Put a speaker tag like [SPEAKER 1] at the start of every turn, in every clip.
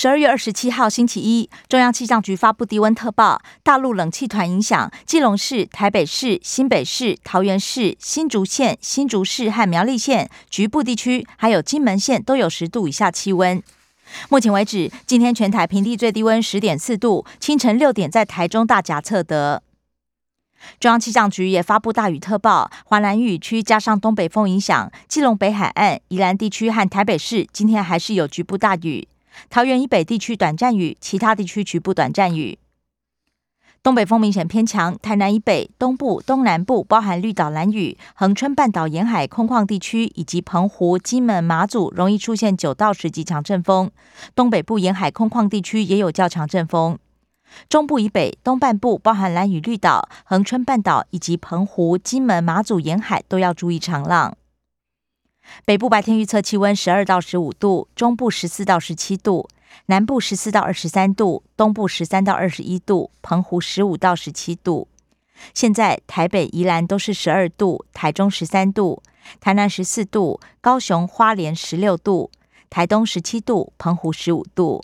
[SPEAKER 1] 十二月二十七号，星期一。中央气象局发布低温特报，大陆冷气团影响，基隆市、台北市、新北市、桃园市、新竹县、新竹市和苗栗县局部地区，还有金门县都有十度以下气温。目前为止，今天全台平地最低温十点四度，清晨六点在台中大甲测得。中央气象局也发布大雨特报，华南雨区加上东北风影响，基隆北海岸、宜兰地区和台北市今天还是有局部大雨。桃园以北地区短暂雨，其他地区局部短暂雨。东北风明显偏强，台南以北、东部、东南部包含绿岛、蓝屿、恒春半岛沿海空旷地区以及澎湖、金门、马祖容易出现九到十级强阵风。东北部沿海空旷地区也有较强阵风。中部以北、东半部包含蓝屿、绿岛、恒春半岛以及澎湖、金门、马祖沿海都要注意长浪。北部白天预测气温十二到十五度，中部十四到十七度，南部十四到二十三度，东部十三到二十一度，澎湖十五到十七度。现在台北、宜兰都是十二度，台中十三度，台南十四度，高雄、花莲十六度，台东十七度，澎湖十五度。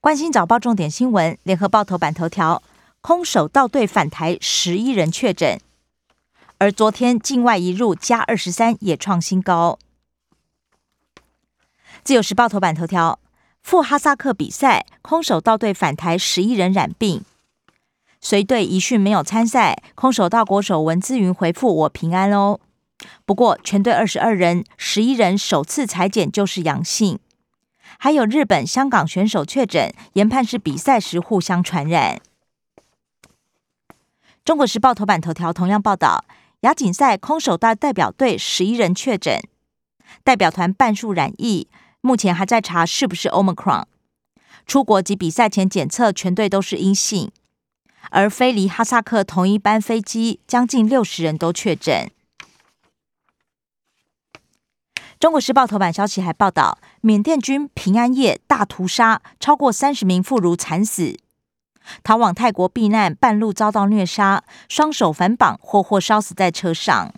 [SPEAKER 1] 关心早报重点新闻，联合报头版头条：空手道队返台，十一人确诊。而昨天境外一入加二十三也创新高。自由时报头版头条：赴哈萨克比赛，空手道队返台十一人染病，随队一训没有参赛。空手道国手文姿云回复：“我平安哦。”不过全队二十二人，十一人首次裁剪就是阳性，还有日本、香港选手确诊，研判是比赛时互相传染。中国时报头版头条同样报道。亚锦赛空手道代表队十一人确诊，代表团半数染疫，目前还在查是不是 Omicron。出国及比赛前检测，全队都是阴性。而飞离哈萨克同一班飞机，将近六十人都确诊。中国时报头版消息还报道，缅甸军平安夜大屠杀，超过三十名妇孺惨死。逃往泰国避难，半路遭到虐杀，双手反绑，活活烧死在车上。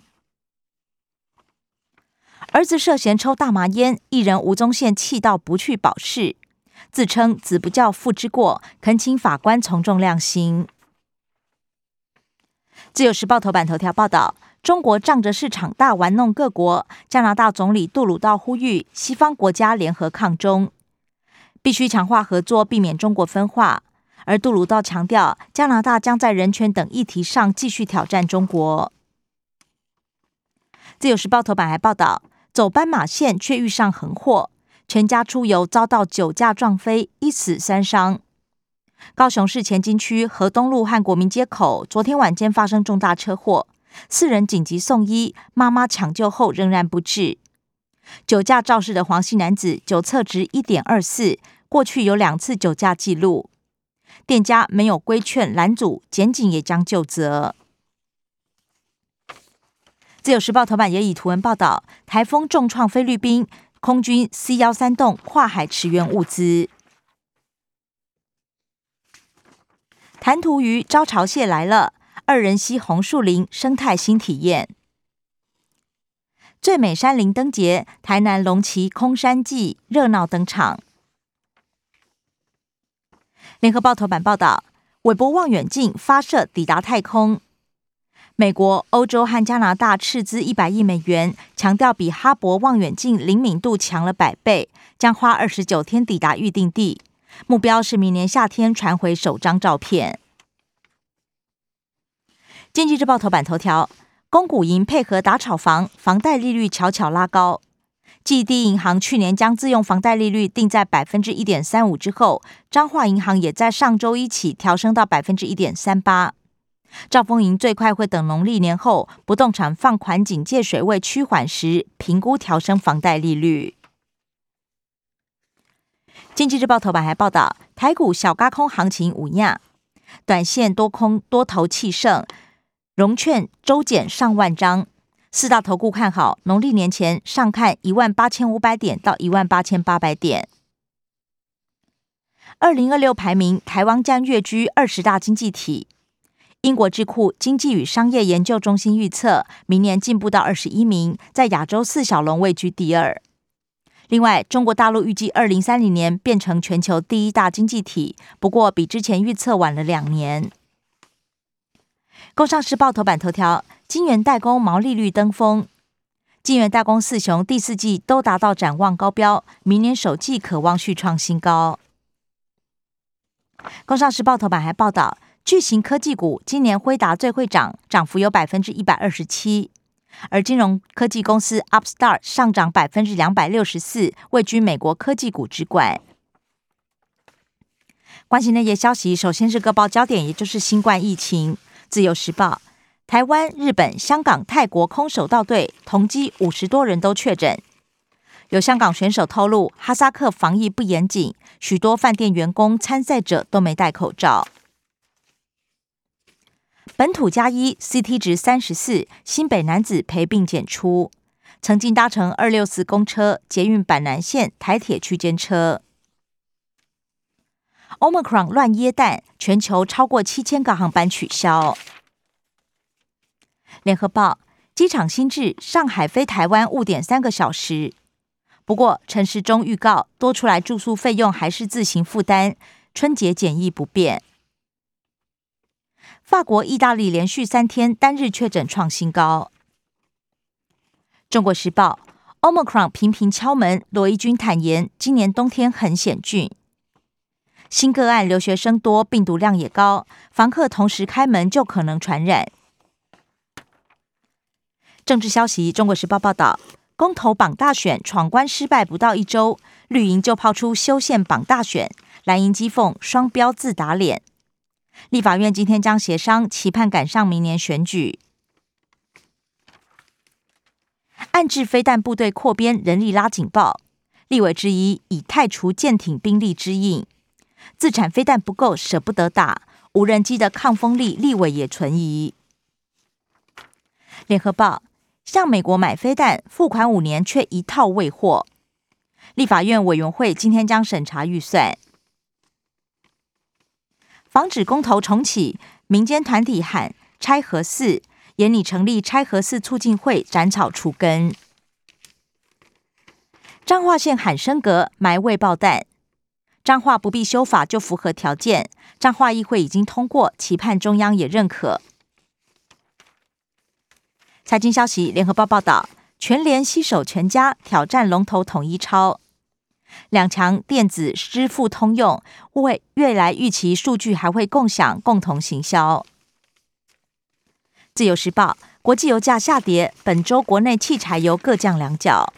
[SPEAKER 1] 儿子涉嫌抽大麻烟，艺人吴宗宪气到不去保释，自称子不教父之过，恳请法官从重量刑。自由时报头版头条报道：中国仗着市场大玩弄各国，加拿大总理杜鲁道呼吁西方国家联合抗中，必须强化合作，避免中国分化。而杜鲁道强调，加拿大将在人权等议题上继续挑战中国。自由时报头版还报道，走斑马线却遇上横祸，全家出游遭到酒驾撞飞，一死三伤。高雄市前金区河东路和国民街口昨天晚间发生重大车祸，四人紧急送医，妈妈抢救后仍然不治。酒驾肇事的黄姓男子酒测值一点二四，过去有两次酒驾记录。店家没有规劝拦阻，检警也将就责。自由时报头版也以图文报道：台风重创菲律宾，空军 C 幺三栋跨海驰援物资。弹涂鱼招潮蟹来了，二人溪红树林生态新体验。最美山林灯节，台南龙旗空山记热闹登场。联合报头版报道，韦伯望远镜发射抵达太空。美国、欧洲和加拿大斥资一百亿美元，强调比哈勃望远镜灵敏度强了百倍，将花二十九天抵达预定地，目标是明年夏天传回首张照片。经济日报头版头条，公股银配合打炒房，房贷利率悄悄拉高。继第一银行去年将自用房贷利率定在百分之一点三五之后，彰化银行也在上周一起调升到百分之一点三八。兆丰银最快会等农历年后不动产放款警戒水位趋缓时，评估调升房贷利率。经济日报头版还报道，台股小高空行情无压，短线多空多头气盛，融券周减上万张。四大投顾看好农历年前上看一万八千五百点到一万八千八百点。二零二六排名，台湾将跃居二十大经济体。英国智库经济与商业研究中心预测，明年进步到二十一名，在亚洲四小龙位居第二。另外，中国大陆预计二零三零年变成全球第一大经济体，不过比之前预测晚了两年。工商时报头版头条：金源代工毛利率登峰，金源代工四雄第四季都达到展望高标，明年首季可望续创新高。工商时报头版还报道。巨型科技股今年辉达最会涨，涨幅有百分之一百二十七，而金融科技公司 Upstart 上涨百分之两百六十四，位居美国科技股之冠。关心内页消息，首先是各报焦点，也就是新冠疫情。自由时报：台湾、日本、香港、泰国空手道队同机五十多人都确诊，有香港选手透露，哈萨克防疫不严谨，许多饭店员工、参赛者都没戴口罩。本土加一，CT 值三十四，新北男子陪病检出，曾经搭乘二六四公车、捷运板南线、台铁区间车。Omicron 乱耶蛋，全球超过七千个航班取消。联合报：机场新制，上海飞台湾误点三个小时。不过陈时中预告，多出来住宿费用还是自行负担，春节检疫不变。法国、意大利连续三天单日确诊创新高。中国时报：Omicron 频频敲门，罗伊军坦言，今年冬天很险峻。新个案留学生多，病毒量也高，房客同时开门就可能传染。政治消息：中国时报报道，公投榜大选闯关失败不到一周，绿营就抛出修宪榜大选，蓝营讥讽双标自打脸。立法院今天将协商，期盼赶上明年选举。暗制飞弹部队扩编，人力拉警报。立委之一以太除舰艇兵力之应，自产飞弹不够，舍不得打。无人机的抗风力，立委也存疑。联合报向美国买飞弹，付款五年却一套未获。立法院委员会今天将审查预算。防止公投重启，民间团体喊拆核四，严拟成立拆核四促进会，斩草除根。彰化县喊升格，埋未爆弹。彰化不必修法就符合条件，彰化议会已经通过，期盼中央也认可。财经消息，联合报报道，全联携手全家挑战龙头统一超。两强电子支付通用，未未来预期数据还会共享，共同行销。自由时报，国际油价下跌，本周国内汽柴油各降两角。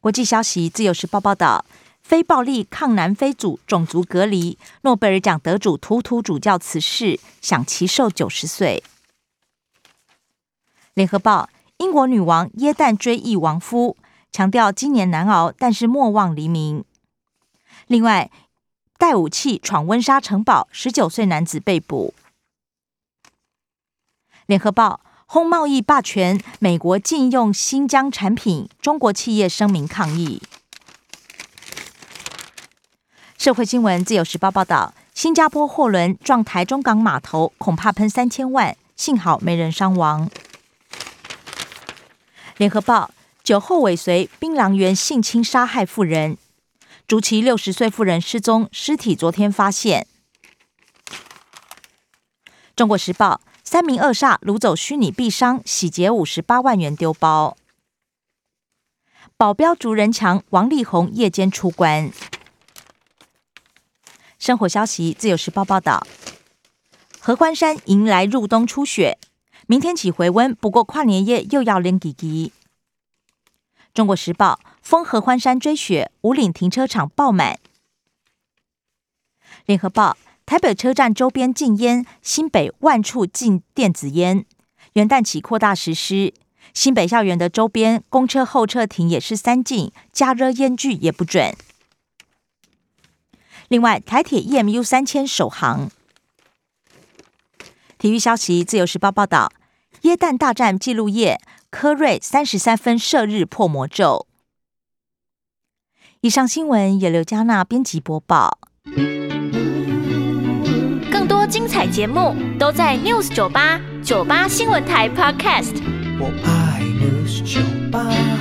[SPEAKER 1] 国际消息，自由时报报道，非暴力抗南非组种族隔离，诺贝尔奖得主图图主教辞世，享其寿九十岁。联合报。英国女王耶诞追忆亡夫，强调今年难熬，但是莫忘黎明。另外，带武器闯温莎城堡，十九岁男子被捕。联合报：轰贸易霸权，美国禁用新疆产品，中国企业声明抗议。社会新闻：自由时报报道，新加坡货轮撞台中港码头，恐怕喷三千万，幸好没人伤亡。联合报酒后尾随槟榔园性侵杀害妇人，竹崎六十岁妇人失踪，尸体昨天发现。中国时报三名恶煞掳走虚拟币商，洗劫五十八万元丢包。保镖逐人墙，王力宏夜间出关。生活消息，自由时报报道，合欢山迎来入冬初雪。明天起回温，不过跨年夜又要冷几几。中国时报：风合欢山追雪，五岭停车场爆满。联合报：台北车站周边禁烟，新北万处禁电子烟。元旦起扩大实施，新北校园的周边公车候车亭也是三禁，加热烟具也不准。另外，台铁 EMU 三千首航。体育消息，自由时报报道：耶诞大战纪录夜，科瑞三十三分射日破魔咒。以上新闻由刘嘉娜编辑播报。
[SPEAKER 2] 更多精彩节目都在 News 九八九八新闻台 Podcast。
[SPEAKER 3] 我爱 News 酒吧。